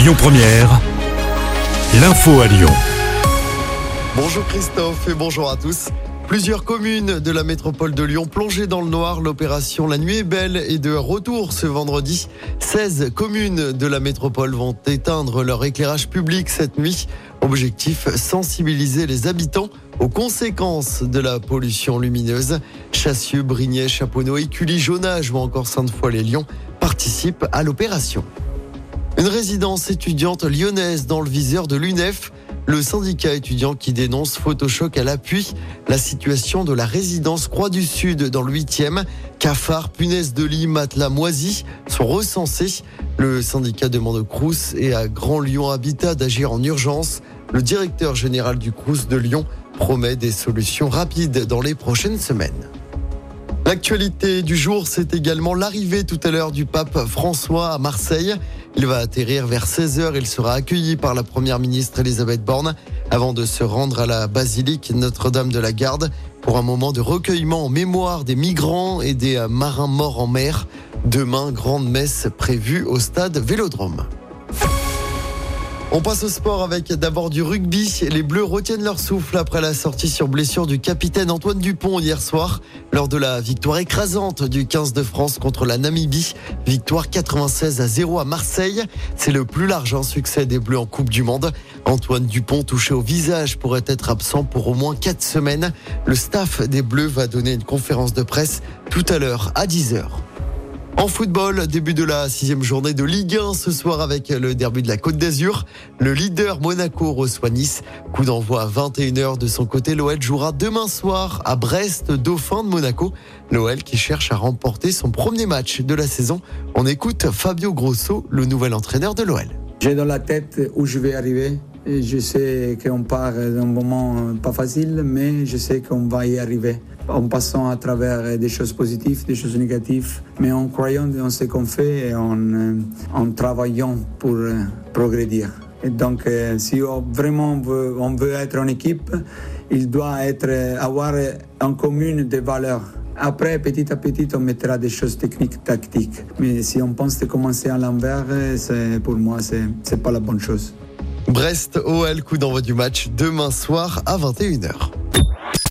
Lyon Première, l'info à Lyon. Bonjour Christophe et bonjour à tous. Plusieurs communes de la métropole de Lyon plongées dans le noir. L'opération La Nuit est belle est de retour ce vendredi. 16 communes de la métropole vont éteindre leur éclairage public cette nuit. Objectif, sensibiliser les habitants aux conséquences de la pollution lumineuse. Chassieux, Brignais, Chaponneau, Écully, Jonage ou encore Sainte-Foy-les-Lyons participent à l'opération. Une résidence étudiante lyonnaise dans le viseur de l'UNEF. Le syndicat étudiant qui dénonce Photoshop à l'appui la situation de la résidence Croix du Sud dans le 8e. Cafards, punaises de lit, matelas moisis sont recensés. Le syndicat demande au Crous et à Grand Lyon Habitat d'agir en urgence. Le directeur général du Crous de Lyon promet des solutions rapides dans les prochaines semaines. L'actualité du jour, c'est également l'arrivée tout à l'heure du pape François à Marseille. Il va atterrir vers 16h. Il sera accueilli par la première ministre Elisabeth Borne avant de se rendre à la basilique Notre-Dame de la Garde pour un moment de recueillement en mémoire des migrants et des marins morts en mer. Demain, grande messe prévue au stade Vélodrome. On passe au sport avec d'abord du rugby. Les Bleus retiennent leur souffle après la sortie sur blessure du capitaine Antoine Dupont hier soir lors de la victoire écrasante du 15 de France contre la Namibie. Victoire 96 à 0 à Marseille. C'est le plus large succès des Bleus en Coupe du Monde. Antoine Dupont touché au visage pourrait être absent pour au moins 4 semaines. Le staff des Bleus va donner une conférence de presse tout à l'heure à 10h. En football, début de la sixième journée de Ligue 1 ce soir avec le derby de la Côte d'Azur. Le leader Monaco reçoit Nice. Coup d'envoi à 21h de son côté. L'OL jouera demain soir à Brest, Dauphin de Monaco. L'OL qui cherche à remporter son premier match de la saison. On écoute Fabio Grosso, le nouvel entraîneur de l'OL. J'ai dans la tête où je vais arriver. Je sais qu'on part d'un moment pas facile, mais je sais qu'on va y arriver en passant à travers des choses positives, des choses négatives, mais en croyant dans ce qu'on fait et en, euh, travaillant pour euh, progrédir. Et donc, euh, si on, vraiment veut, on veut être en équipe, il doit être, avoir en commune des valeurs. Après, petit à petit, on mettra des choses techniques, tactiques. Mais si on pense de commencer à l'envers, pour moi, c'est pas la bonne chose. Brest, OL, coup d'envoi du match demain soir à 21h.